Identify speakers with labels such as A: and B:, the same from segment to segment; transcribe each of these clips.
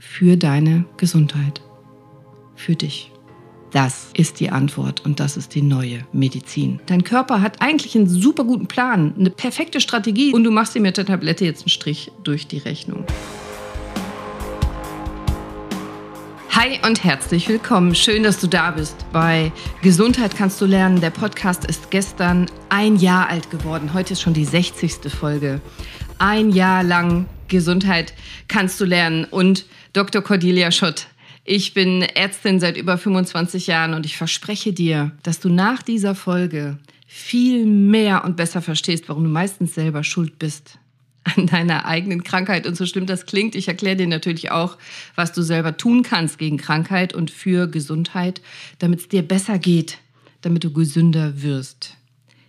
A: für deine Gesundheit. Für dich. Das ist die Antwort und das ist die neue Medizin. Dein Körper hat eigentlich einen super guten Plan, eine perfekte Strategie und du machst ihm mit der Tablette jetzt einen Strich durch die Rechnung. Hi und herzlich willkommen. Schön, dass du da bist. Bei Gesundheit kannst du lernen. Der Podcast ist gestern ein Jahr alt geworden. Heute ist schon die 60. Folge. Ein Jahr lang Gesundheit kannst du lernen. Und Dr. Cordelia Schott ich bin Ärztin seit über 25 Jahren und ich verspreche dir, dass du nach dieser Folge viel mehr und besser verstehst, warum du meistens selber schuld bist an deiner eigenen Krankheit. Und so schlimm das klingt, ich erkläre dir natürlich auch, was du selber tun kannst gegen Krankheit und für Gesundheit, damit es dir besser geht, damit du gesünder wirst.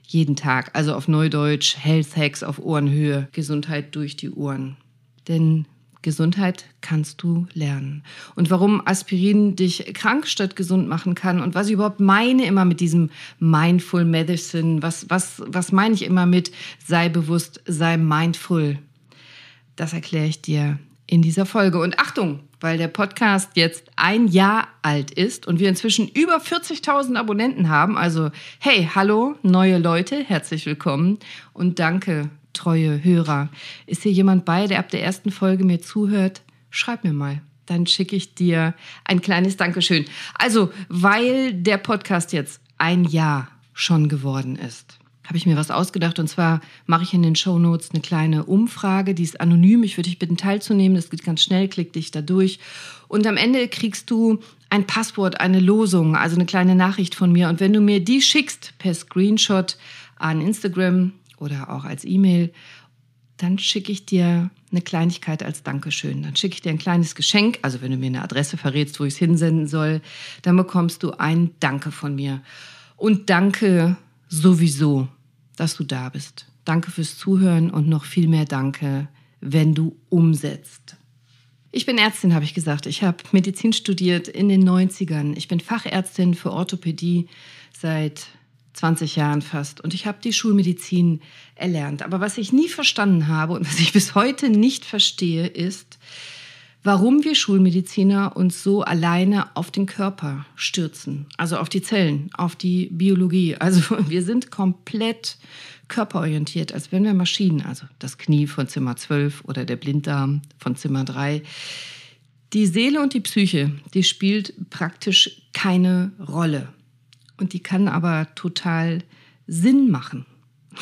A: Jeden Tag, also auf Neudeutsch, Health Hacks auf Ohrenhöhe, Gesundheit durch die Ohren. Denn Gesundheit kannst du lernen. Und warum Aspirin dich krank statt gesund machen kann und was ich überhaupt meine immer mit diesem Mindful Medicine, was, was, was meine ich immer mit sei bewusst, sei mindful, das erkläre ich dir in dieser Folge. Und Achtung, weil der Podcast jetzt ein Jahr alt ist und wir inzwischen über 40.000 Abonnenten haben. Also, hey, hallo, neue Leute, herzlich willkommen und danke treue Hörer. Ist hier jemand bei, der ab der ersten Folge mir zuhört? Schreib mir mal. Dann schicke ich dir ein kleines Dankeschön. Also, weil der Podcast jetzt ein Jahr schon geworden ist, habe ich mir was ausgedacht. Und zwar mache ich in den Show Notes eine kleine Umfrage, die ist anonym. Ich würde dich bitten, teilzunehmen. Das geht ganz schnell, klick dich da durch. Und am Ende kriegst du ein Passwort, eine Losung, also eine kleine Nachricht von mir. Und wenn du mir die schickst per Screenshot an Instagram, oder auch als E-Mail, dann schicke ich dir eine Kleinigkeit als Dankeschön. Dann schicke ich dir ein kleines Geschenk. Also wenn du mir eine Adresse verrätst, wo ich es hinsenden soll, dann bekommst du ein Danke von mir. Und danke sowieso, dass du da bist. Danke fürs Zuhören und noch viel mehr Danke, wenn du umsetzt. Ich bin Ärztin, habe ich gesagt. Ich habe Medizin studiert in den 90ern. Ich bin Fachärztin für Orthopädie seit 20 Jahren fast. Und ich habe die Schulmedizin erlernt. Aber was ich nie verstanden habe und was ich bis heute nicht verstehe, ist, warum wir Schulmediziner uns so alleine auf den Körper stürzen. Also auf die Zellen, auf die Biologie. Also wir sind komplett körperorientiert, als wären wir Maschinen. Also das Knie von Zimmer 12 oder der Blinddarm von Zimmer 3. Die Seele und die Psyche, die spielt praktisch keine Rolle. Und die kann aber total Sinn machen.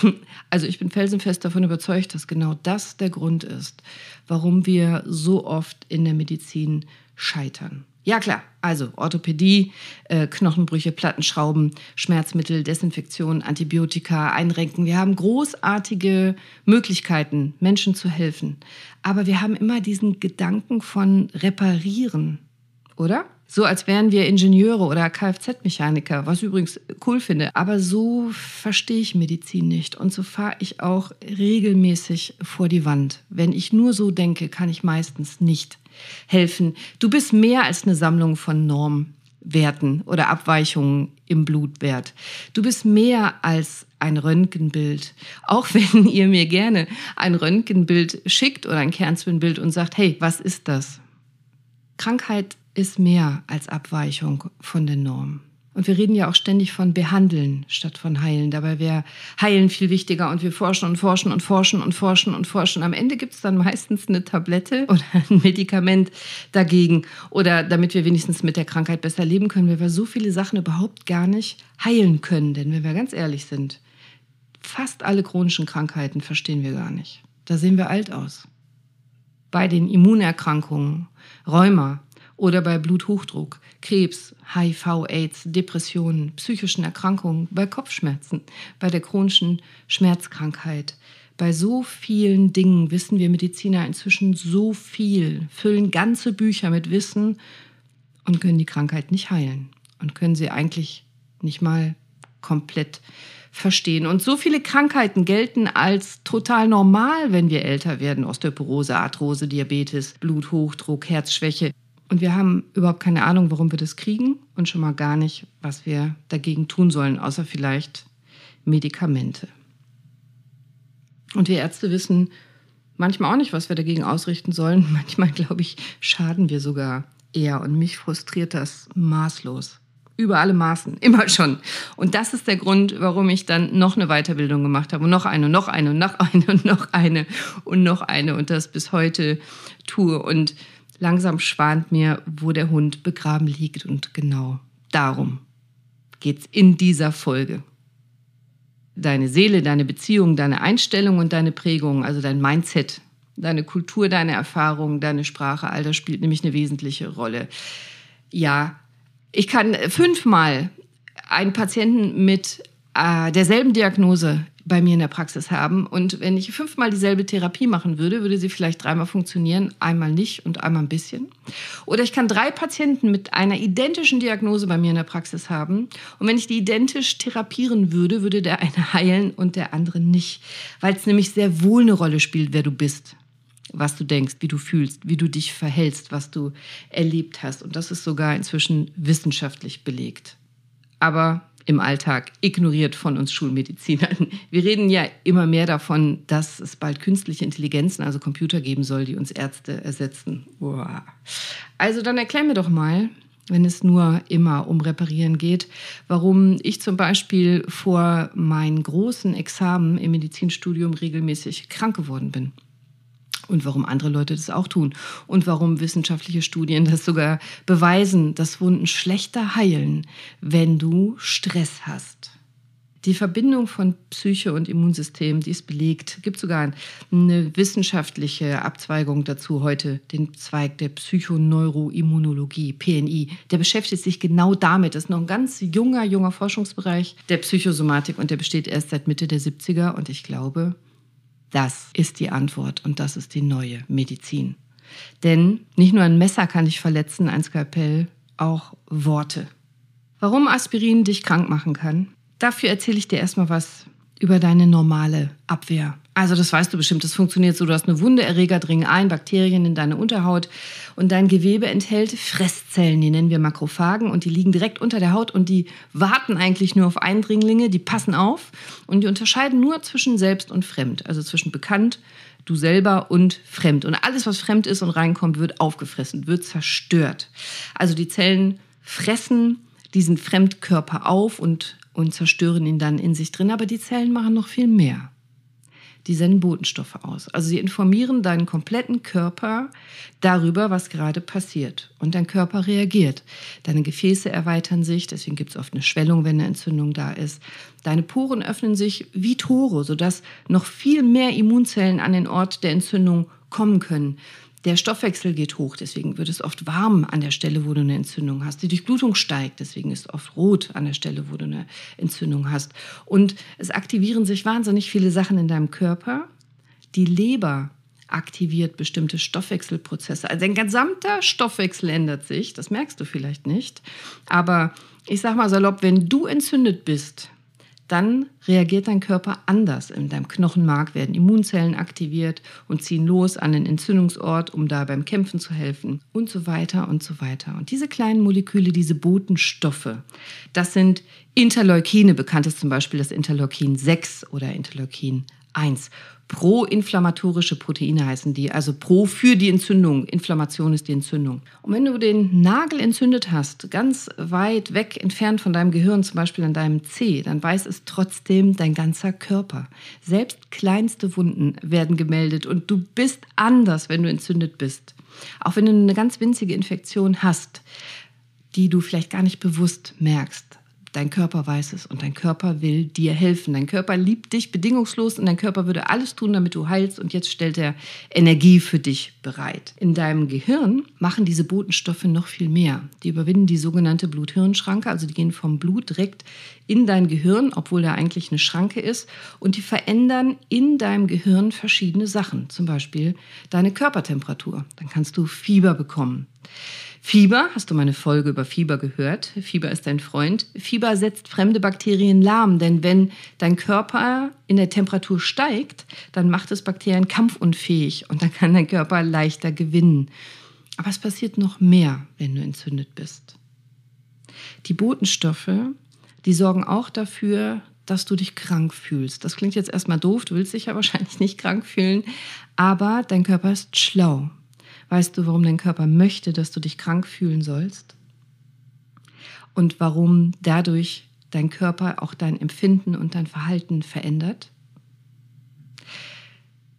A: Also ich bin felsenfest davon überzeugt, dass genau das der Grund ist, warum wir so oft in der Medizin scheitern. Ja klar, also Orthopädie, äh, Knochenbrüche, Plattenschrauben, Schmerzmittel, Desinfektion, Antibiotika, Einrenken. Wir haben großartige Möglichkeiten, Menschen zu helfen. Aber wir haben immer diesen Gedanken von reparieren, oder? So als wären wir Ingenieure oder Kfz-Mechaniker, was ich übrigens cool finde. Aber so verstehe ich Medizin nicht. Und so fahre ich auch regelmäßig vor die Wand. Wenn ich nur so denke, kann ich meistens nicht helfen. Du bist mehr als eine Sammlung von Normwerten oder Abweichungen im Blutwert. Du bist mehr als ein Röntgenbild. Auch wenn ihr mir gerne ein Röntgenbild schickt oder ein Kernspinbild und sagt, hey, was ist das? Krankheit ist mehr als Abweichung von den Normen. Und wir reden ja auch ständig von behandeln statt von heilen. Dabei wäre heilen viel wichtiger und wir forschen und forschen und forschen und forschen und forschen. Am Ende gibt es dann meistens eine Tablette oder ein Medikament dagegen oder damit wir wenigstens mit der Krankheit besser leben können, weil wir so viele Sachen überhaupt gar nicht heilen können. Denn wenn wir ganz ehrlich sind, fast alle chronischen Krankheiten verstehen wir gar nicht. Da sehen wir alt aus. Bei den Immunerkrankungen, Rheuma, oder bei Bluthochdruck, Krebs, HIV, AIDS, Depressionen, psychischen Erkrankungen, bei Kopfschmerzen, bei der chronischen Schmerzkrankheit. Bei so vielen Dingen wissen wir Mediziner inzwischen so viel, füllen ganze Bücher mit Wissen und können die Krankheit nicht heilen und können sie eigentlich nicht mal komplett verstehen. Und so viele Krankheiten gelten als total normal, wenn wir älter werden. Osteoporose, Arthrose, Diabetes, Bluthochdruck, Herzschwäche. Und wir haben überhaupt keine Ahnung, warum wir das kriegen und schon mal gar nicht, was wir dagegen tun sollen, außer vielleicht Medikamente. Und wir Ärzte wissen manchmal auch nicht, was wir dagegen ausrichten sollen. Manchmal, glaube ich, schaden wir sogar eher. Und mich frustriert das maßlos. Über alle Maßen, immer schon. Und das ist der Grund, warum ich dann noch eine Weiterbildung gemacht habe und noch eine und noch eine und noch eine und noch eine und noch eine und das bis heute tue. Und langsam schwant mir, wo der Hund begraben liegt. Und genau darum geht es in dieser Folge deine Seele, deine Beziehung, deine Einstellung und deine Prägung, also dein Mindset, deine Kultur, deine Erfahrung, deine Sprache, all das spielt nämlich eine wesentliche Rolle. Ja, ich kann fünfmal einen Patienten mit äh, derselben Diagnose bei mir in der Praxis haben. Und wenn ich fünfmal dieselbe Therapie machen würde, würde sie vielleicht dreimal funktionieren, einmal nicht und einmal ein bisschen. Oder ich kann drei Patienten mit einer identischen Diagnose bei mir in der Praxis haben. Und wenn ich die identisch therapieren würde, würde der eine heilen und der andere nicht. Weil es nämlich sehr wohl eine Rolle spielt, wer du bist was du denkst, wie du fühlst, wie du dich verhältst, was du erlebt hast. Und das ist sogar inzwischen wissenschaftlich belegt. Aber im Alltag ignoriert von uns Schulmedizinern. Wir reden ja immer mehr davon, dass es bald künstliche Intelligenzen, also Computer geben soll, die uns Ärzte ersetzen. Boah. Also dann erklär mir doch mal, wenn es nur immer um Reparieren geht, warum ich zum Beispiel vor meinen großen Examen im Medizinstudium regelmäßig krank geworden bin und warum andere Leute das auch tun und warum wissenschaftliche Studien das sogar beweisen, dass Wunden schlechter heilen, wenn du Stress hast. Die Verbindung von Psyche und Immunsystem, die ist belegt. Es gibt sogar eine wissenschaftliche Abzweigung dazu heute, den Zweig der Psychoneuroimmunologie, PNI. Der beschäftigt sich genau damit. Das ist noch ein ganz junger, junger Forschungsbereich der Psychosomatik und der besteht erst seit Mitte der 70er. Und ich glaube, das ist die Antwort und das ist die neue Medizin. Denn nicht nur ein Messer kann dich verletzen, ein Skalpell, auch Worte. Warum Aspirin dich krank machen kann, dafür erzähle ich dir erstmal was über deine normale Abwehr. Also das weißt du bestimmt, das funktioniert so, du hast eine Wunde, Erreger dringen ein, Bakterien in deine Unterhaut und dein Gewebe enthält Fresszellen, die nennen wir Makrophagen und die liegen direkt unter der Haut und die warten eigentlich nur auf Eindringlinge, die passen auf und die unterscheiden nur zwischen selbst und fremd, also zwischen bekannt, du selber und fremd. Und alles, was fremd ist und reinkommt, wird aufgefressen, wird zerstört. Also die Zellen fressen diesen Fremdkörper auf und, und zerstören ihn dann in sich drin, aber die Zellen machen noch viel mehr die senden Botenstoffe aus. Also sie informieren deinen kompletten Körper darüber, was gerade passiert. Und dein Körper reagiert. Deine Gefäße erweitern sich, deswegen gibt es oft eine Schwellung, wenn eine Entzündung da ist. Deine Poren öffnen sich wie Tore, sodass noch viel mehr Immunzellen an den Ort der Entzündung kommen können. Der Stoffwechsel geht hoch, deswegen wird es oft warm an der Stelle, wo du eine Entzündung hast. Die Durchblutung steigt, deswegen ist es oft rot an der Stelle, wo du eine Entzündung hast. Und es aktivieren sich wahnsinnig viele Sachen in deinem Körper. Die Leber aktiviert bestimmte Stoffwechselprozesse. Also dein gesamter Stoffwechsel ändert sich, das merkst du vielleicht nicht. Aber ich sag mal salopp, wenn du entzündet bist, dann reagiert dein Körper anders. In deinem Knochenmark werden Immunzellen aktiviert und ziehen los an den Entzündungsort, um da beim Kämpfen zu helfen und so weiter und so weiter. Und diese kleinen Moleküle, diese Botenstoffe, das sind Interleukine, bekannt ist zum Beispiel das Interleukin 6 oder Interleukin 1 proinflammatorische Proteine heißen die, also pro für die Entzündung. Inflammation ist die Entzündung. Und wenn du den Nagel entzündet hast, ganz weit weg entfernt von deinem Gehirn, zum Beispiel an deinem C, dann weiß es trotzdem dein ganzer Körper. Selbst kleinste Wunden werden gemeldet und du bist anders, wenn du entzündet bist. Auch wenn du eine ganz winzige Infektion hast, die du vielleicht gar nicht bewusst merkst. Dein Körper weiß es und dein Körper will dir helfen. Dein Körper liebt dich bedingungslos und dein Körper würde alles tun, damit du heilst und jetzt stellt er Energie für dich bereit. In deinem Gehirn machen diese Botenstoffe noch viel mehr. Die überwinden die sogenannte Blut-Hirn-Schranke, also die gehen vom Blut direkt in dein Gehirn, obwohl da eigentlich eine Schranke ist und die verändern in deinem Gehirn verschiedene Sachen, zum Beispiel deine Körpertemperatur. Dann kannst du Fieber bekommen. Fieber, hast du meine Folge über Fieber gehört? Fieber ist dein Freund. Fieber setzt fremde Bakterien lahm, denn wenn dein Körper in der Temperatur steigt, dann macht es Bakterien kampfunfähig und dann kann dein Körper leichter gewinnen. Aber es passiert noch mehr, wenn du entzündet bist. Die Botenstoffe, die sorgen auch dafür, dass du dich krank fühlst. Das klingt jetzt erstmal doof, du willst dich ja wahrscheinlich nicht krank fühlen, aber dein Körper ist schlau. Weißt du, warum dein Körper möchte, dass du dich krank fühlen sollst? Und warum dadurch dein Körper auch dein Empfinden und dein Verhalten verändert?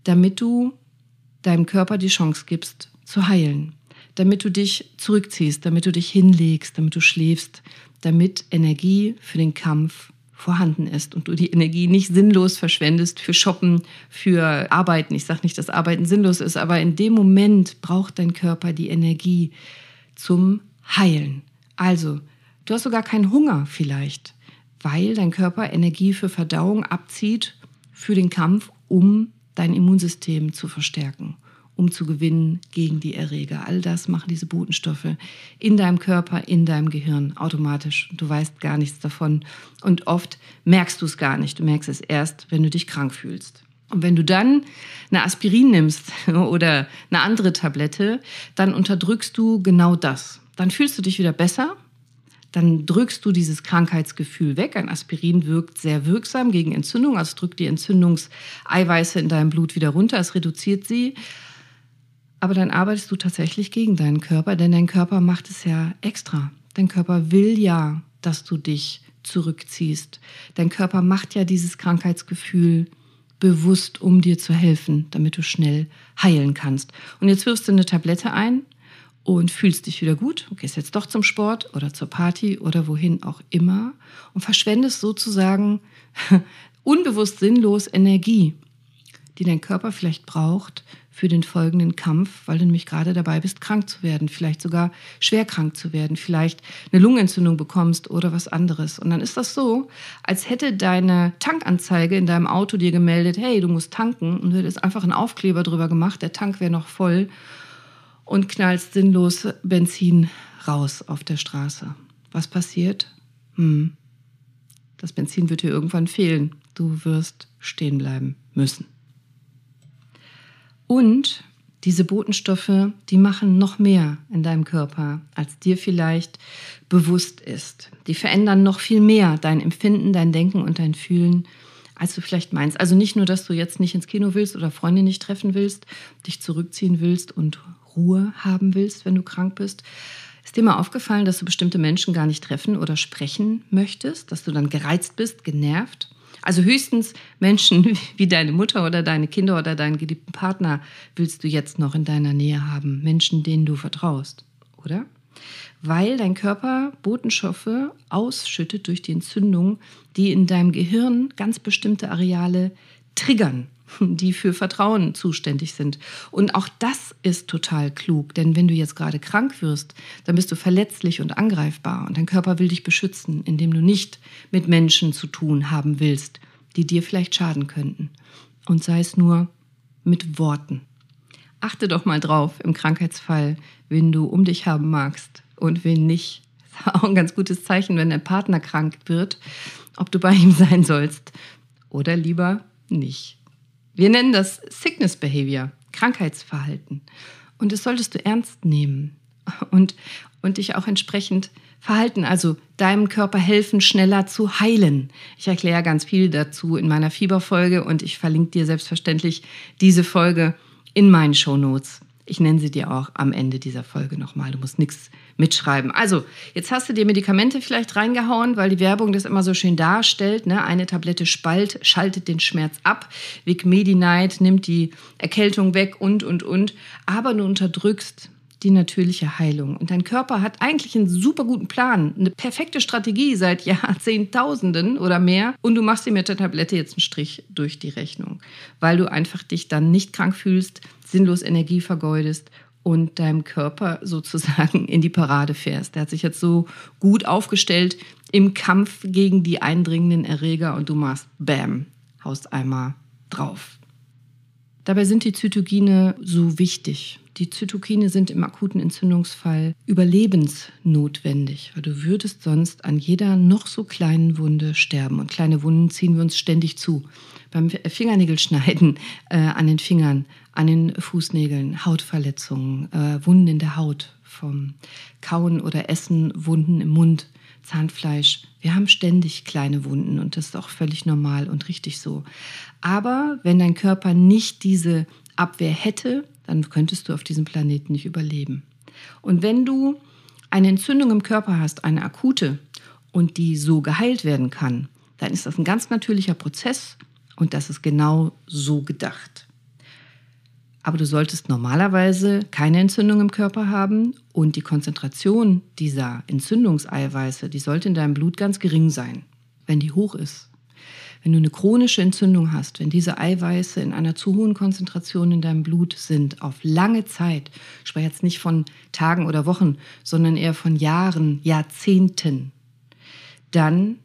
A: Damit du deinem Körper die Chance gibst, zu heilen. Damit du dich zurückziehst, damit du dich hinlegst, damit du schläfst, damit Energie für den Kampf vorhanden ist und du die Energie nicht sinnlos verschwendest für Shoppen, für Arbeiten. Ich sage nicht, dass Arbeiten sinnlos ist, aber in dem Moment braucht dein Körper die Energie zum Heilen. Also, du hast sogar keinen Hunger vielleicht, weil dein Körper Energie für Verdauung abzieht für den Kampf, um dein Immunsystem zu verstärken um zu gewinnen gegen die Erreger. All das machen diese Botenstoffe in deinem Körper, in deinem Gehirn automatisch. Du weißt gar nichts davon und oft merkst du es gar nicht. Du merkst es erst, wenn du dich krank fühlst. Und wenn du dann eine Aspirin nimmst oder eine andere Tablette, dann unterdrückst du genau das. Dann fühlst du dich wieder besser, dann drückst du dieses Krankheitsgefühl weg. Ein Aspirin wirkt sehr wirksam gegen Entzündung, also drückt die Entzündungseiweiße in deinem Blut wieder runter, es reduziert sie. Aber dann arbeitest du tatsächlich gegen deinen Körper, denn dein Körper macht es ja extra. Dein Körper will ja, dass du dich zurückziehst. Dein Körper macht ja dieses Krankheitsgefühl bewusst, um dir zu helfen, damit du schnell heilen kannst. Und jetzt wirfst du eine Tablette ein und fühlst dich wieder gut und gehst jetzt doch zum Sport oder zur Party oder wohin auch immer und verschwendest sozusagen unbewusst sinnlos Energie, die dein Körper vielleicht braucht, für den folgenden Kampf, weil du nämlich gerade dabei bist, krank zu werden, vielleicht sogar schwer krank zu werden, vielleicht eine Lungenentzündung bekommst oder was anderes. Und dann ist das so, als hätte deine Tankanzeige in deinem Auto dir gemeldet, hey, du musst tanken und du hättest einfach einen Aufkleber drüber gemacht, der Tank wäre noch voll und knallst sinnlos Benzin raus auf der Straße. Was passiert? Hm. Das Benzin wird dir irgendwann fehlen. Du wirst stehen bleiben müssen. Und diese Botenstoffe, die machen noch mehr in deinem Körper, als dir vielleicht bewusst ist. Die verändern noch viel mehr dein Empfinden, dein Denken und dein Fühlen, als du vielleicht meinst. Also nicht nur, dass du jetzt nicht ins Kino willst oder Freunde nicht treffen willst, dich zurückziehen willst und Ruhe haben willst, wenn du krank bist. Ist dir mal aufgefallen, dass du bestimmte Menschen gar nicht treffen oder sprechen möchtest, dass du dann gereizt bist, genervt? Also höchstens Menschen wie deine Mutter oder deine Kinder oder deinen geliebten Partner willst du jetzt noch in deiner Nähe haben. Menschen, denen du vertraust, oder? Weil dein Körper Botenstoffe ausschüttet durch die Entzündung, die in deinem Gehirn ganz bestimmte Areale triggern die für Vertrauen zuständig sind. Und auch das ist total klug, denn wenn du jetzt gerade krank wirst, dann bist du verletzlich und angreifbar und dein Körper will dich beschützen, indem du nicht mit Menschen zu tun haben willst, die dir vielleicht schaden könnten. Und sei es nur mit Worten. Achte doch mal drauf im Krankheitsfall, wen du um dich haben magst und wen nicht. Das ist auch ein ganz gutes Zeichen, wenn dein Partner krank wird, ob du bei ihm sein sollst oder lieber nicht. Wir nennen das Sickness Behavior, Krankheitsverhalten. Und das solltest du ernst nehmen und, und dich auch entsprechend verhalten, also deinem Körper helfen, schneller zu heilen. Ich erkläre ganz viel dazu in meiner Fieberfolge und ich verlinke dir selbstverständlich diese Folge in meinen Shownotes. Ich nenne sie dir auch am Ende dieser Folge nochmal. Du musst nichts mitschreiben. Also, jetzt hast du dir Medikamente vielleicht reingehauen, weil die Werbung das immer so schön darstellt. Ne? Eine Tablette Spalt schaltet den Schmerz ab. Vic Medi-Night nimmt die Erkältung weg und, und, und. Aber du unterdrückst die natürliche Heilung. Und dein Körper hat eigentlich einen super guten Plan, eine perfekte Strategie seit Jahrzehntausenden oder mehr. Und du machst dir mit der Tablette jetzt einen Strich durch die Rechnung, weil du einfach dich dann nicht krank fühlst, sinnlos Energie vergeudest und deinem Körper sozusagen in die Parade fährst. Der hat sich jetzt so gut aufgestellt im Kampf gegen die eindringenden Erreger und du machst Bam, haust einmal drauf. Dabei sind die Zytogine so wichtig. Die Zytokine sind im akuten Entzündungsfall überlebensnotwendig, weil du würdest sonst an jeder noch so kleinen Wunde sterben. Und kleine Wunden ziehen wir uns ständig zu. Beim Fingernägelschneiden äh, an den Fingern, an den Fußnägeln, Hautverletzungen, äh, Wunden in der Haut, vom Kauen oder Essen, Wunden im Mund, Zahnfleisch. Wir haben ständig kleine Wunden und das ist auch völlig normal und richtig so. Aber wenn dein Körper nicht diese Abwehr hätte, dann könntest du auf diesem Planeten nicht überleben. Und wenn du eine Entzündung im Körper hast, eine akute, und die so geheilt werden kann, dann ist das ein ganz natürlicher Prozess und das ist genau so gedacht. Aber du solltest normalerweise keine Entzündung im Körper haben und die Konzentration dieser Entzündungseiweiße, die sollte in deinem Blut ganz gering sein. Wenn die hoch ist, wenn du eine chronische Entzündung hast, wenn diese Eiweiße in einer zu hohen Konzentration in deinem Blut sind, auf lange Zeit, ich spreche jetzt nicht von Tagen oder Wochen, sondern eher von Jahren, Jahrzehnten, dann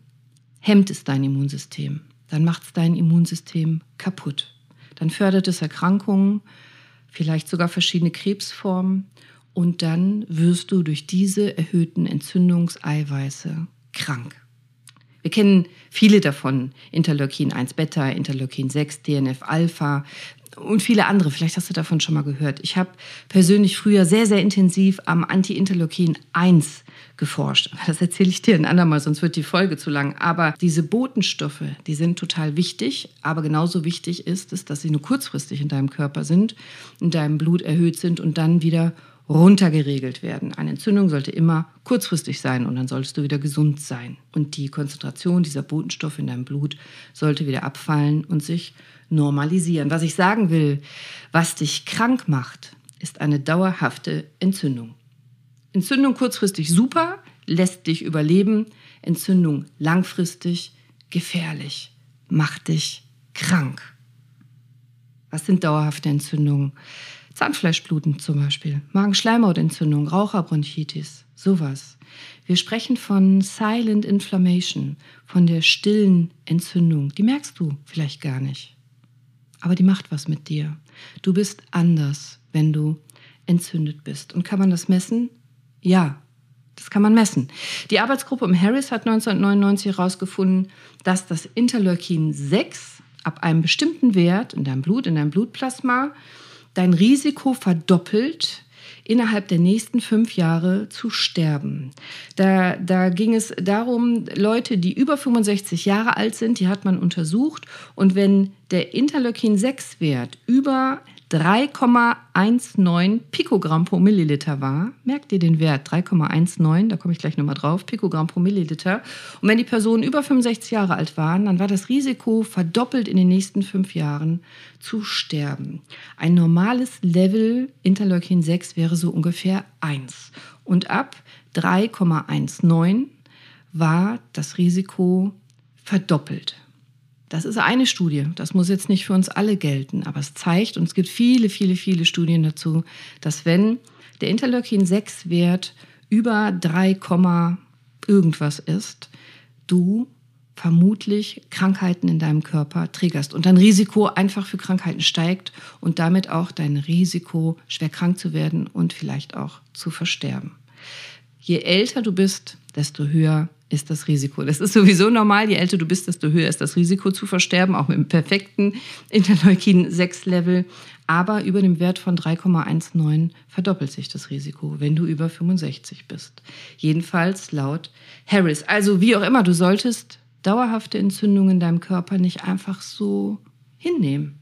A: hemmt es dein Immunsystem. Dann macht es dein Immunsystem kaputt. Dann fördert es Erkrankungen, vielleicht sogar verschiedene Krebsformen. Und dann wirst du durch diese erhöhten Entzündungseiweiße krank. Wir kennen viele davon. Interleukin 1 Beta, Interleukin 6, DNF Alpha und viele andere. Vielleicht hast du davon schon mal gehört. Ich habe persönlich früher sehr, sehr intensiv am Anti-Interleukin 1 geforscht. Das erzähle ich dir ein andermal, sonst wird die Folge zu lang. Aber diese Botenstoffe, die sind total wichtig. Aber genauso wichtig ist es, dass sie nur kurzfristig in deinem Körper sind, in deinem Blut erhöht sind und dann wieder runtergeregelt werden. Eine Entzündung sollte immer kurzfristig sein und dann solltest du wieder gesund sein. Und die Konzentration dieser Botenstoffe in deinem Blut sollte wieder abfallen und sich normalisieren. Was ich sagen will, was dich krank macht, ist eine dauerhafte Entzündung. Entzündung kurzfristig super, lässt dich überleben. Entzündung langfristig gefährlich, macht dich krank. Was sind dauerhafte Entzündungen? Zahnfleischbluten zum Beispiel, Magenschleimhautentzündung, Raucherbronchitis, sowas. Wir sprechen von Silent Inflammation, von der stillen Entzündung. Die merkst du vielleicht gar nicht, aber die macht was mit dir. Du bist anders, wenn du entzündet bist. Und kann man das messen? Ja, das kann man messen. Die Arbeitsgruppe um Harris hat 1999 herausgefunden, dass das Interleukin 6 ab einem bestimmten Wert in deinem Blut, in deinem Blutplasma, dein Risiko verdoppelt, innerhalb der nächsten fünf Jahre zu sterben. Da, da ging es darum, Leute, die über 65 Jahre alt sind, die hat man untersucht. Und wenn der Interleukin-6-Wert über 3,19 Pikogramm pro Milliliter war. Merkt ihr den Wert? 3,19, da komme ich gleich nochmal drauf, Pikogramm pro Milliliter. Und wenn die Personen über 65 Jahre alt waren, dann war das Risiko verdoppelt in den nächsten fünf Jahren zu sterben. Ein normales Level Interleukin 6 wäre so ungefähr 1. Und ab 3,19 war das Risiko verdoppelt. Das ist eine Studie. Das muss jetzt nicht für uns alle gelten, aber es zeigt, und es gibt viele, viele, viele Studien dazu, dass wenn der Interleukin-6-Wert über 3, irgendwas ist, du vermutlich Krankheiten in deinem Körper triggerst und dein Risiko einfach für Krankheiten steigt und damit auch dein Risiko, schwer krank zu werden und vielleicht auch zu versterben. Je älter du bist, desto höher ist das Risiko. Das ist sowieso normal. Je älter du bist, desto höher ist das Risiko zu versterben, auch mit dem perfekten Interleukin-6-Level. Aber über dem Wert von 3,19 verdoppelt sich das Risiko, wenn du über 65 bist. Jedenfalls laut Harris. Also wie auch immer, du solltest dauerhafte Entzündungen in deinem Körper nicht einfach so hinnehmen.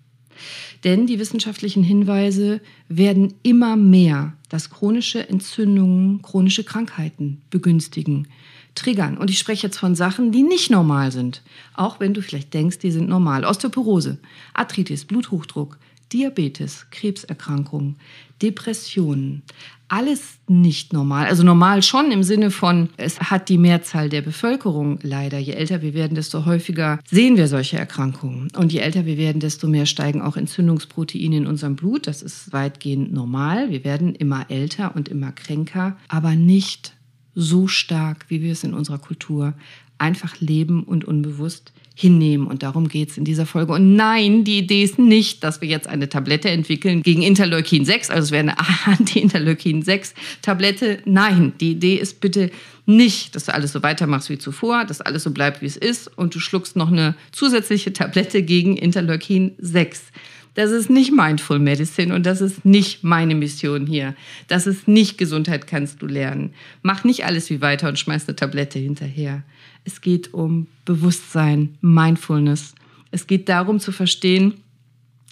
A: Denn die wissenschaftlichen Hinweise werden immer mehr, dass chronische Entzündungen chronische Krankheiten begünstigen triggern. Und ich spreche jetzt von Sachen, die nicht normal sind. Auch wenn du vielleicht denkst, die sind normal. Osteoporose, Arthritis, Bluthochdruck, Diabetes, Krebserkrankungen, Depressionen. Alles nicht normal. Also normal schon im Sinne von, es hat die Mehrzahl der Bevölkerung leider. Je älter wir werden, desto häufiger sehen wir solche Erkrankungen. Und je älter wir werden, desto mehr steigen auch Entzündungsproteine in unserem Blut. Das ist weitgehend normal. Wir werden immer älter und immer kränker, aber nicht so stark, wie wir es in unserer Kultur einfach leben und unbewusst hinnehmen. Und darum geht es in dieser Folge. Und nein, die Idee ist nicht, dass wir jetzt eine Tablette entwickeln gegen Interleukin 6, also es wäre eine Anti-Interleukin 6 Tablette. Nein, die Idee ist bitte nicht, dass du alles so weitermachst wie zuvor, dass alles so bleibt, wie es ist und du schluckst noch eine zusätzliche Tablette gegen Interleukin 6. Das ist nicht Mindful Medicine und das ist nicht meine Mission hier. Das ist nicht Gesundheit kannst du lernen. Mach nicht alles wie weiter und schmeiß eine Tablette hinterher. Es geht um Bewusstsein, Mindfulness. Es geht darum zu verstehen,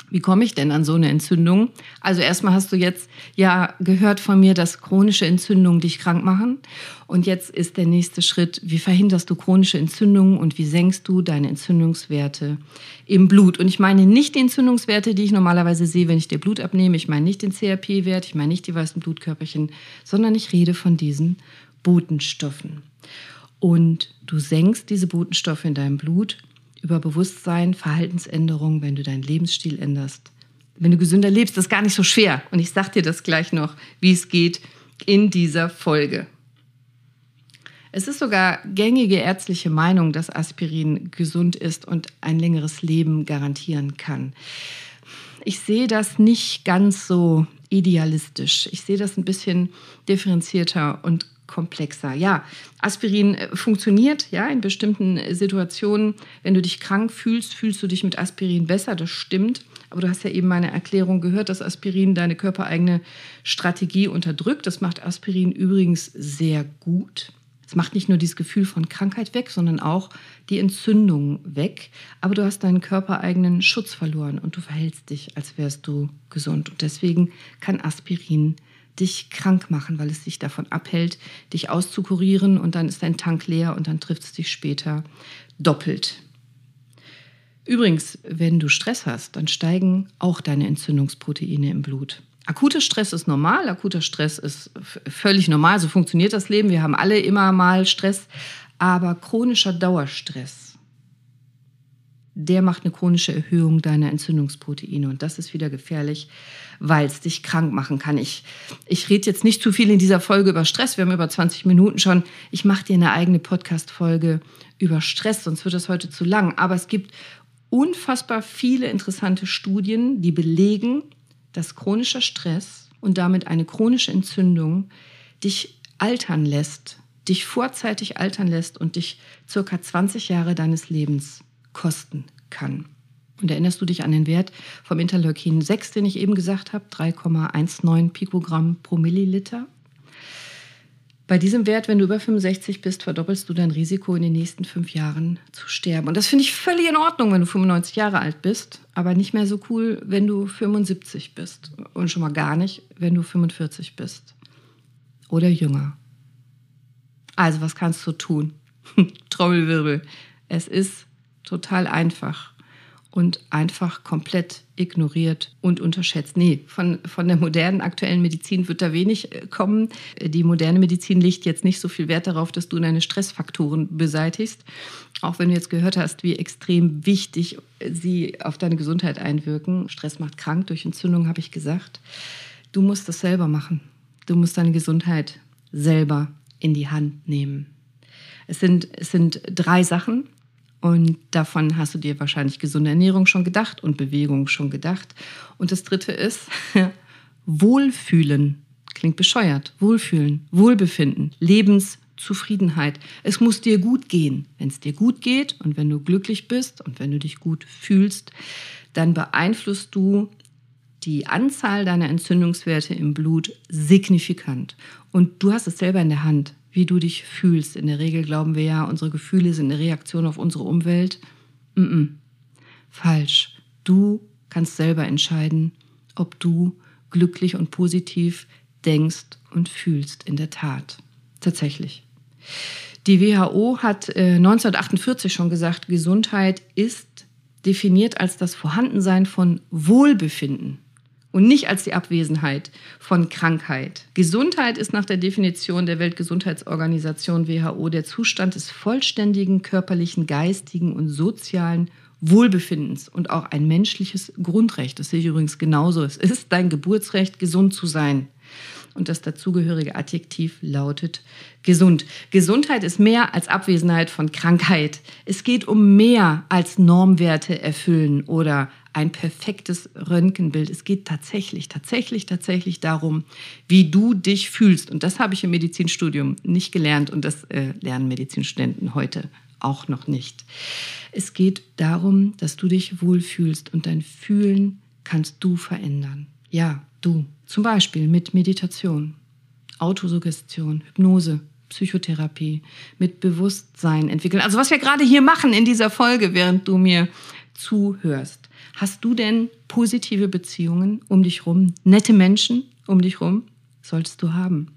A: wie komme ich denn an so eine Entzündung? Also erstmal hast du jetzt ja gehört von mir, dass chronische Entzündungen dich krank machen. Und jetzt ist der nächste Schritt, wie verhinderst du chronische Entzündungen und wie senkst du deine Entzündungswerte im Blut? Und ich meine nicht die Entzündungswerte, die ich normalerweise sehe, wenn ich dir Blut abnehme. Ich meine nicht den CRP-Wert, ich meine nicht die weißen Blutkörperchen, sondern ich rede von diesen Botenstoffen. Und du senkst diese Botenstoffe in deinem Blut über Bewusstsein, Verhaltensänderung, wenn du deinen Lebensstil änderst. Wenn du gesünder lebst, das ist gar nicht so schwer. Und ich sage dir das gleich noch, wie es geht in dieser Folge. Es ist sogar gängige ärztliche Meinung, dass Aspirin gesund ist und ein längeres Leben garantieren kann. Ich sehe das nicht ganz so idealistisch. Ich sehe das ein bisschen differenzierter und komplexer. Ja, Aspirin äh, funktioniert, ja, in bestimmten Situationen. Wenn du dich krank fühlst, fühlst du dich mit Aspirin besser, das stimmt. Aber du hast ja eben meine Erklärung gehört, dass Aspirin deine körpereigene Strategie unterdrückt. Das macht Aspirin übrigens sehr gut. Es macht nicht nur dieses Gefühl von Krankheit weg, sondern auch die Entzündung weg. Aber du hast deinen körpereigenen Schutz verloren und du verhältst dich, als wärst du gesund. Und deswegen kann Aspirin dich krank machen, weil es dich davon abhält, dich auszukurieren und dann ist dein Tank leer und dann trifft es dich später doppelt. Übrigens, wenn du Stress hast, dann steigen auch deine Entzündungsproteine im Blut. Akuter Stress ist normal, akuter Stress ist völlig normal, so funktioniert das Leben. Wir haben alle immer mal Stress, aber chronischer Dauerstress der macht eine chronische Erhöhung deiner Entzündungsproteine. Und das ist wieder gefährlich, weil es dich krank machen kann. Ich, ich rede jetzt nicht zu viel in dieser Folge über Stress. Wir haben über 20 Minuten schon. Ich mache dir eine eigene Podcast-Folge über Stress, sonst wird das heute zu lang. Aber es gibt unfassbar viele interessante Studien, die belegen, dass chronischer Stress und damit eine chronische Entzündung dich altern lässt, dich vorzeitig altern lässt und dich circa 20 Jahre deines Lebens kosten kann. Und erinnerst du dich an den Wert vom Interleukin 6, den ich eben gesagt habe, 3,19 Pikogramm pro Milliliter? Bei diesem Wert, wenn du über 65 bist, verdoppelst du dein Risiko, in den nächsten fünf Jahren zu sterben. Und das finde ich völlig in Ordnung, wenn du 95 Jahre alt bist, aber nicht mehr so cool, wenn du 75 bist. Und schon mal gar nicht, wenn du 45 bist. Oder jünger. Also, was kannst du tun? Trommelwirbel. Es ist total einfach und einfach komplett ignoriert und unterschätzt. Nee, von, von der modernen aktuellen Medizin wird da wenig äh, kommen. Die moderne Medizin legt jetzt nicht so viel Wert darauf, dass du deine Stressfaktoren beseitigst. Auch wenn du jetzt gehört hast, wie extrem wichtig sie auf deine Gesundheit einwirken. Stress macht krank, durch Entzündung habe ich gesagt. Du musst das selber machen. Du musst deine Gesundheit selber in die Hand nehmen. Es sind, es sind drei Sachen, und davon hast du dir wahrscheinlich gesunde Ernährung schon gedacht und Bewegung schon gedacht. Und das dritte ist Wohlfühlen. Klingt bescheuert. Wohlfühlen, Wohlbefinden, Lebenszufriedenheit. Es muss dir gut gehen. Wenn es dir gut geht und wenn du glücklich bist und wenn du dich gut fühlst, dann beeinflusst du die Anzahl deiner Entzündungswerte im Blut signifikant. Und du hast es selber in der Hand wie du dich fühlst. In der Regel glauben wir ja, unsere Gefühle sind eine Reaktion auf unsere Umwelt. Mm -mm. Falsch. Du kannst selber entscheiden, ob du glücklich und positiv denkst und fühlst in der Tat. Tatsächlich. Die WHO hat äh, 1948 schon gesagt, Gesundheit ist definiert als das Vorhandensein von Wohlbefinden und nicht als die Abwesenheit von Krankheit. Gesundheit ist nach der Definition der Weltgesundheitsorganisation WHO der Zustand des vollständigen körperlichen, geistigen und sozialen Wohlbefindens und auch ein menschliches Grundrecht. Das sehe ich übrigens genauso. Es ist dein Geburtsrecht, gesund zu sein. Und das dazugehörige Adjektiv lautet gesund. Gesundheit ist mehr als Abwesenheit von Krankheit. Es geht um mehr als Normwerte erfüllen oder ein perfektes Röntgenbild. Es geht tatsächlich, tatsächlich, tatsächlich darum, wie du dich fühlst. Und das habe ich im Medizinstudium nicht gelernt und das äh, lernen Medizinstudenten heute auch noch nicht. Es geht darum, dass du dich wohlfühlst und dein Fühlen kannst du verändern. Ja, du. Zum Beispiel mit Meditation, Autosuggestion, Hypnose, Psychotherapie, mit Bewusstsein entwickeln. Also was wir gerade hier machen in dieser Folge, während du mir zuhörst. Hast du denn positive Beziehungen um dich rum? Nette Menschen um dich rum? Solltest du haben.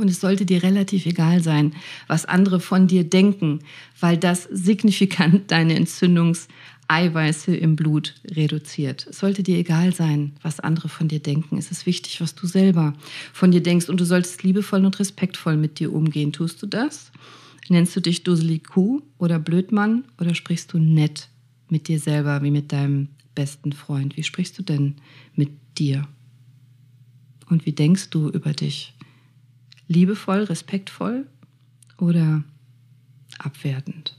A: Und es sollte dir relativ egal sein, was andere von dir denken, weil das signifikant deine Entzündungseiweiße im Blut reduziert. Es sollte dir egal sein, was andere von dir denken. Es ist wichtig, was du selber von dir denkst. Und du solltest liebevoll und respektvoll mit dir umgehen. Tust du das? Nennst du dich Duseli Kuh oder Blödmann oder sprichst du nett mit dir selber wie mit deinem besten Freund? Wie sprichst du denn mit dir? Und wie denkst du über dich? liebevoll, respektvoll oder abwertend.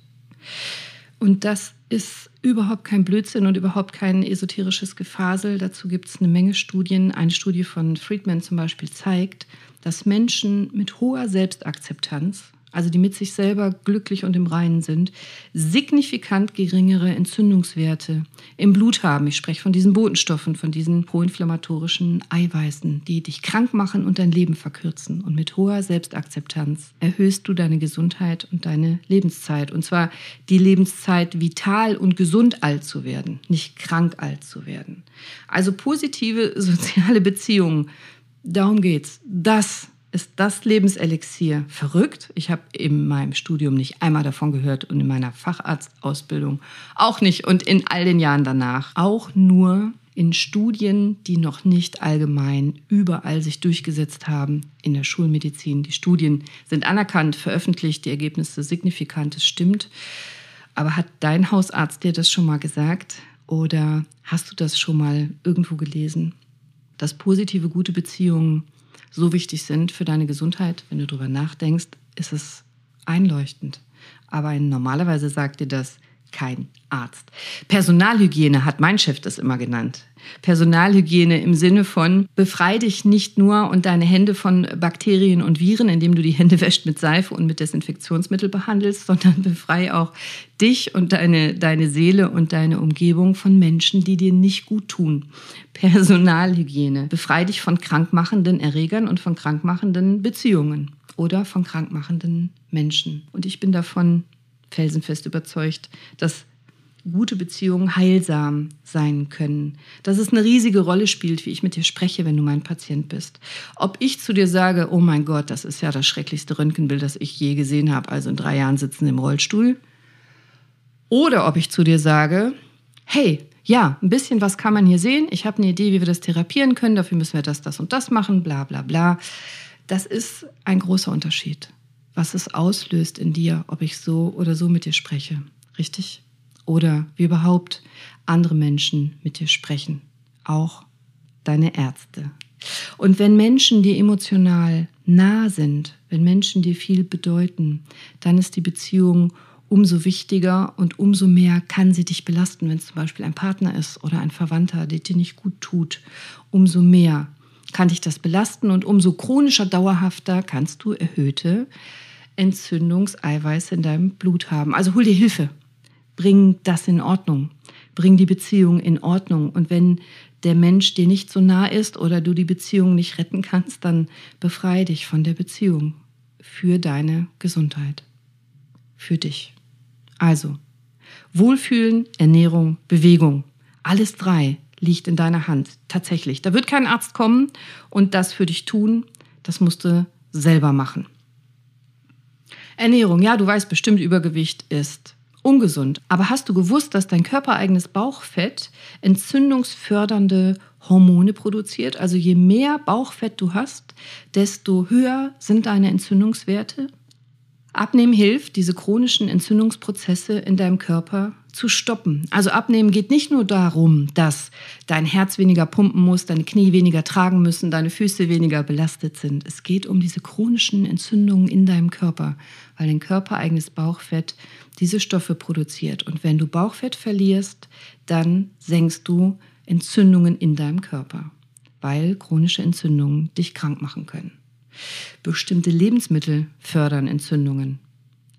A: Und das ist überhaupt kein Blödsinn und überhaupt kein esoterisches Gefasel. Dazu gibt es eine Menge Studien. Eine Studie von Friedman zum Beispiel zeigt, dass Menschen mit hoher Selbstakzeptanz also die mit sich selber glücklich und im Reinen sind, signifikant geringere Entzündungswerte im Blut haben. Ich spreche von diesen Botenstoffen, von diesen proinflammatorischen Eiweißen, die dich krank machen und dein Leben verkürzen. Und mit hoher Selbstakzeptanz erhöhst du deine Gesundheit und deine Lebenszeit. Und zwar die Lebenszeit, vital und gesund alt zu werden, nicht krank alt zu werden. Also positive soziale Beziehungen, darum geht's. Das ist das Lebenselixier verrückt. Ich habe in meinem Studium nicht einmal davon gehört und in meiner Facharztausbildung auch nicht und in all den Jahren danach auch nur in Studien, die noch nicht allgemein überall sich durchgesetzt haben in der Schulmedizin. Die Studien sind anerkannt, veröffentlicht, die Ergebnisse signifikant, es stimmt. Aber hat dein Hausarzt dir das schon mal gesagt oder hast du das schon mal irgendwo gelesen? Dass positive, gute Beziehungen so wichtig sind für deine Gesundheit, wenn du darüber nachdenkst, ist es einleuchtend. Aber normalerweise sagt dir das kein Arzt. Personalhygiene hat mein Chef das immer genannt. Personalhygiene im Sinne von befrei dich nicht nur und deine Hände von Bakterien und Viren, indem du die Hände wäscht mit Seife und mit Desinfektionsmittel behandelst, sondern befrei auch dich und deine, deine Seele und deine Umgebung von Menschen, die dir nicht gut tun. Personalhygiene. Befrei dich von krankmachenden Erregern und von krankmachenden Beziehungen oder von krankmachenden Menschen. Und ich bin davon felsenfest überzeugt, dass gute Beziehungen heilsam sein können. Dass es eine riesige Rolle spielt, wie ich mit dir spreche, wenn du mein Patient bist. Ob ich zu dir sage, oh mein Gott, das ist ja das schrecklichste Röntgenbild, das ich je gesehen habe, also in drei Jahren sitzen im Rollstuhl. Oder ob ich zu dir sage, hey, ja, ein bisschen was kann man hier sehen. Ich habe eine Idee, wie wir das therapieren können. Dafür müssen wir das, das und das machen, bla bla bla. Das ist ein großer Unterschied was es auslöst in dir, ob ich so oder so mit dir spreche. Richtig? Oder wie überhaupt andere Menschen mit dir sprechen. Auch deine Ärzte. Und wenn Menschen dir emotional nah sind, wenn Menschen dir viel bedeuten, dann ist die Beziehung umso wichtiger und umso mehr kann sie dich belasten, wenn es zum Beispiel ein Partner ist oder ein Verwandter, der dir nicht gut tut. Umso mehr kann dich das belasten und umso chronischer, dauerhafter kannst du erhöhte Entzündungseiweiße in deinem Blut haben. Also hol dir Hilfe. Bring das in Ordnung. Bring die Beziehung in Ordnung. Und wenn der Mensch dir nicht so nah ist oder du die Beziehung nicht retten kannst, dann befreie dich von der Beziehung für deine Gesundheit. Für dich. Also, Wohlfühlen, Ernährung, Bewegung. Alles drei liegt in deiner Hand. Tatsächlich. Da wird kein Arzt kommen und das für dich tun. Das musst du selber machen. Ernährung, ja, du weißt bestimmt, Übergewicht ist ungesund. Aber hast du gewusst, dass dein körpereigenes Bauchfett entzündungsfördernde Hormone produziert? Also je mehr Bauchfett du hast, desto höher sind deine Entzündungswerte. Abnehmen hilft, diese chronischen Entzündungsprozesse in deinem Körper zu stoppen. Also abnehmen geht nicht nur darum, dass dein Herz weniger pumpen muss, deine Knie weniger tragen müssen, deine Füße weniger belastet sind. Es geht um diese chronischen Entzündungen in deinem Körper, weil dein körpereigenes Bauchfett diese Stoffe produziert. Und wenn du Bauchfett verlierst, dann senkst du Entzündungen in deinem Körper, weil chronische Entzündungen dich krank machen können. Bestimmte Lebensmittel fördern Entzündungen.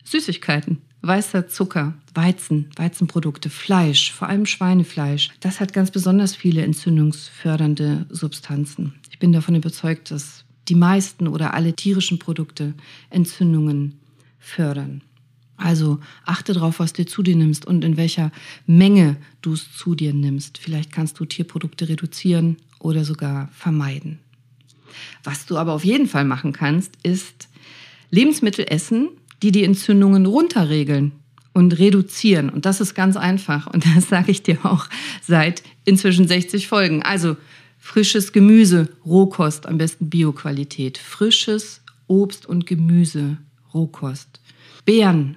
A: Süßigkeiten weißer Zucker, Weizen, Weizenprodukte, Fleisch, vor allem Schweinefleisch, das hat ganz besonders viele entzündungsfördernde Substanzen. Ich bin davon überzeugt, dass die meisten oder alle tierischen Produkte Entzündungen fördern. Also achte darauf, was du zu dir nimmst und in welcher Menge du es zu dir nimmst. Vielleicht kannst du Tierprodukte reduzieren oder sogar vermeiden. Was du aber auf jeden Fall machen kannst, ist Lebensmittel essen, die die Entzündungen runterregeln und reduzieren. Und das ist ganz einfach. Und das sage ich dir auch seit inzwischen 60 Folgen. Also frisches Gemüse, Rohkost, am besten Bioqualität. Frisches Obst und Gemüse, Rohkost. Beeren,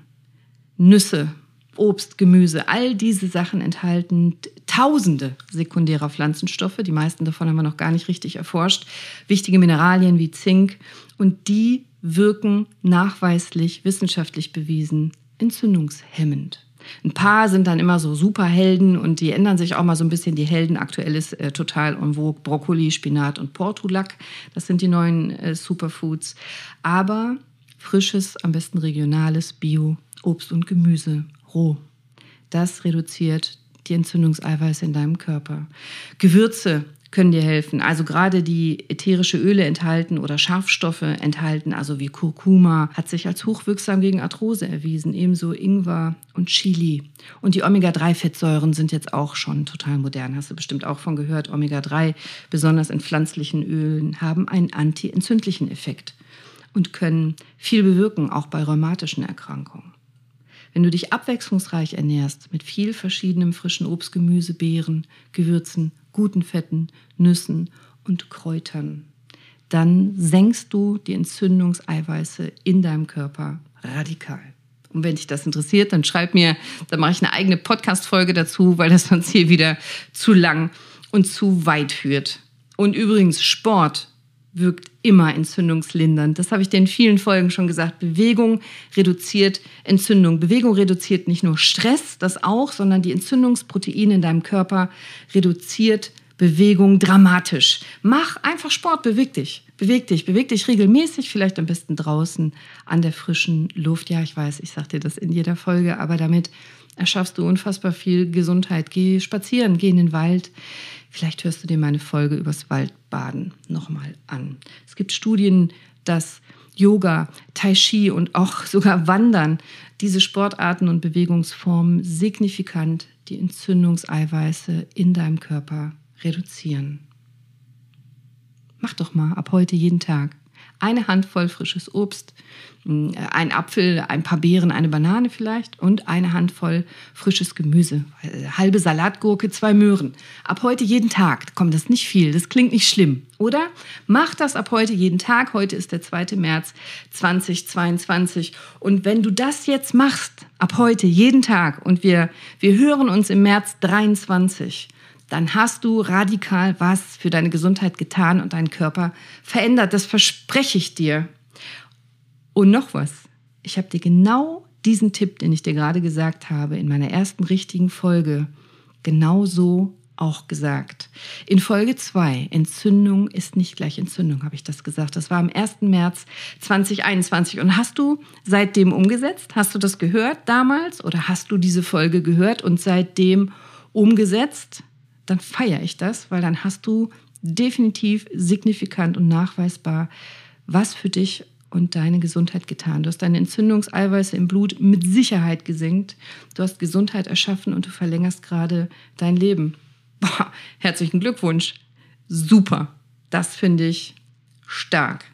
A: Nüsse, Obst, Gemüse, all diese Sachen enthalten tausende sekundärer Pflanzenstoffe. Die meisten davon haben wir noch gar nicht richtig erforscht. Wichtige Mineralien wie Zink. Und die wirken nachweislich, wissenschaftlich bewiesen, entzündungshemmend. Ein paar sind dann immer so Superhelden und die ändern sich auch mal so ein bisschen. Die Helden aktuell ist äh, total en vogue. Brokkoli, Spinat und Portulak. Das sind die neuen äh, Superfoods. Aber frisches, am besten regionales Bio Obst und Gemüse roh. Das reduziert die Entzündungseiweiße in deinem Körper. Gewürze können dir helfen. Also gerade die ätherische Öle enthalten oder Scharfstoffe enthalten, also wie Kurkuma, hat sich als hochwirksam gegen Arthrose erwiesen. Ebenso Ingwer und Chili. Und die Omega-3-Fettsäuren sind jetzt auch schon total modern. Hast du bestimmt auch von gehört. Omega-3, besonders in pflanzlichen Ölen, haben einen anti-entzündlichen Effekt und können viel bewirken, auch bei rheumatischen Erkrankungen. Wenn du dich abwechslungsreich ernährst mit viel verschiedenem frischen Obst, Gemüse, Beeren, Gewürzen, guten Fetten, Nüssen und Kräutern, dann senkst du die Entzündungseiweiße in deinem Körper radikal. Und wenn dich das interessiert, dann schreib mir, dann mache ich eine eigene Podcast-Folge dazu, weil das sonst hier wieder zu lang und zu weit führt. Und übrigens, Sport wirkt immer entzündungslindernd. Das habe ich dir in vielen Folgen schon gesagt. Bewegung reduziert Entzündung. Bewegung reduziert nicht nur Stress, das auch, sondern die Entzündungsproteine in deinem Körper reduziert Bewegung dramatisch. Mach einfach Sport, beweg dich. Beweg dich, beweg dich regelmäßig, vielleicht am besten draußen an der frischen Luft. Ja, ich weiß, ich sage dir das in jeder Folge, aber damit erschaffst du unfassbar viel Gesundheit. Geh spazieren, geh in den Wald. Vielleicht hörst du dir meine Folge übers Waldbaden nochmal an. Es gibt Studien, dass Yoga, Tai Chi und auch sogar Wandern, diese Sportarten und Bewegungsformen signifikant die Entzündungseiweiße in deinem Körper reduzieren. Mach doch mal ab heute jeden Tag eine Handvoll frisches Obst, mm, ein Apfel, ein paar Beeren, eine Banane vielleicht und eine Handvoll frisches Gemüse. Halbe Salatgurke, zwei Möhren. Ab heute jeden Tag. Kommt das nicht viel, das klingt nicht schlimm, oder? Mach das ab heute jeden Tag. Heute ist der 2. März 2022. Und wenn du das jetzt machst, ab heute jeden Tag, und wir, wir hören uns im März 23, dann hast du radikal was für deine Gesundheit getan und deinen Körper verändert. Das verspreche ich dir. Und noch was. Ich habe dir genau diesen Tipp, den ich dir gerade gesagt habe, in meiner ersten richtigen Folge, genauso auch gesagt. In Folge 2, Entzündung ist nicht gleich Entzündung, habe ich das gesagt. Das war am 1. März 2021. Und hast du seitdem umgesetzt? Hast du das gehört damals oder hast du diese Folge gehört und seitdem umgesetzt? Dann feiere ich das, weil dann hast du definitiv signifikant und nachweisbar was für dich und deine Gesundheit getan. Du hast deine Entzündungseiweiße im Blut mit Sicherheit gesenkt. Du hast Gesundheit erschaffen und du verlängerst gerade dein Leben. Boah, herzlichen Glückwunsch. Super. Das finde ich stark.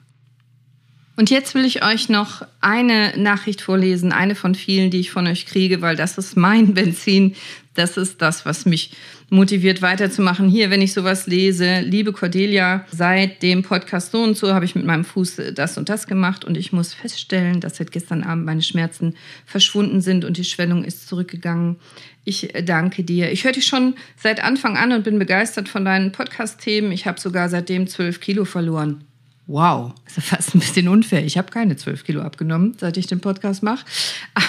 A: Und jetzt will ich euch noch eine Nachricht vorlesen, eine von vielen, die ich von euch kriege, weil das ist mein Benzin. Das ist das, was mich motiviert weiterzumachen. Hier, wenn ich sowas lese, liebe Cordelia, seit dem Podcast so und so habe ich mit meinem Fuß das und das gemacht und ich muss feststellen, dass seit gestern Abend meine Schmerzen verschwunden sind und die Schwellung ist zurückgegangen. Ich danke dir. Ich höre dich schon seit Anfang an und bin begeistert von deinen Podcast-Themen. Ich habe sogar seitdem zwölf Kilo verloren. Wow, ist ja fast ein bisschen unfair. Ich habe keine zwölf Kilo abgenommen, seit ich den Podcast mache.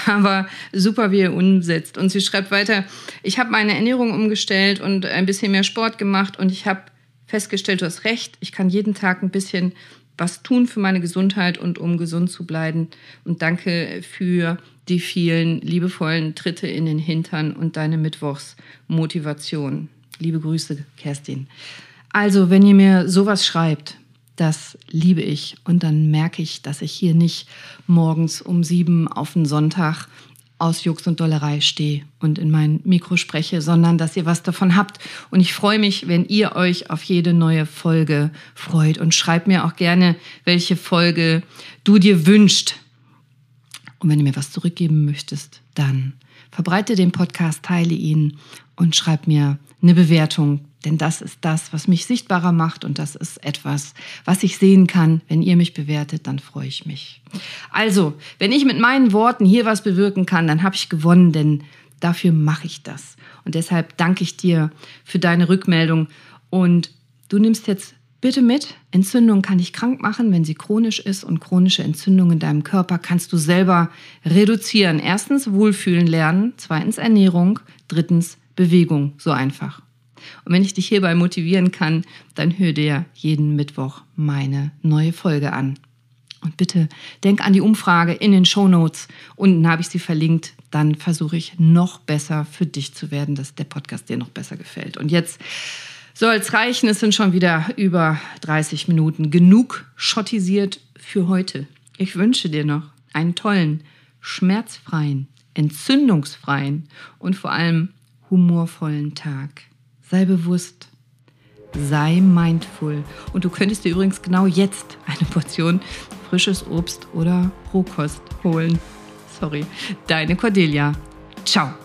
A: Aber super, wie ihr umsetzt. Und sie schreibt weiter, ich habe meine Ernährung umgestellt und ein bisschen mehr Sport gemacht und ich habe festgestellt, du hast recht, ich kann jeden Tag ein bisschen was tun für meine Gesundheit und um gesund zu bleiben. Und danke für die vielen liebevollen Tritte in den Hintern und deine Mittwochsmotivation. Liebe Grüße, Kerstin. Also, wenn ihr mir sowas schreibt, das liebe ich. Und dann merke ich, dass ich hier nicht morgens um sieben auf den Sonntag aus Jux und Dollerei stehe und in mein Mikro spreche, sondern dass ihr was davon habt. Und ich freue mich, wenn ihr euch auf jede neue Folge freut. Und schreibt mir auch gerne, welche Folge du dir wünschst. Und wenn du mir was zurückgeben möchtest, dann verbreite den Podcast, teile ihn und schreib mir eine Bewertung denn das ist das, was mich sichtbarer macht und das ist etwas, was ich sehen kann. Wenn ihr mich bewertet, dann freue ich mich. Also, wenn ich mit meinen Worten hier was bewirken kann, dann habe ich gewonnen, denn dafür mache ich das. Und deshalb danke ich dir für deine Rückmeldung. Und du nimmst jetzt bitte mit, Entzündung kann dich krank machen, wenn sie chronisch ist und chronische Entzündung in deinem Körper kannst du selber reduzieren. Erstens Wohlfühlen lernen, zweitens Ernährung, drittens Bewegung. So einfach. Und wenn ich dich hierbei motivieren kann, dann hör dir jeden Mittwoch meine neue Folge an. Und bitte denk an die Umfrage in den Show Notes. Unten habe ich sie verlinkt. Dann versuche ich noch besser für dich zu werden, dass der Podcast dir noch besser gefällt. Und jetzt soll es reichen. Es sind schon wieder über 30 Minuten. Genug schottisiert für heute. Ich wünsche dir noch einen tollen, schmerzfreien, entzündungsfreien und vor allem humorvollen Tag sei bewusst, sei mindful. Und du könntest dir übrigens genau jetzt eine Portion frisches Obst oder Rohkost holen. Sorry, deine Cordelia. Ciao.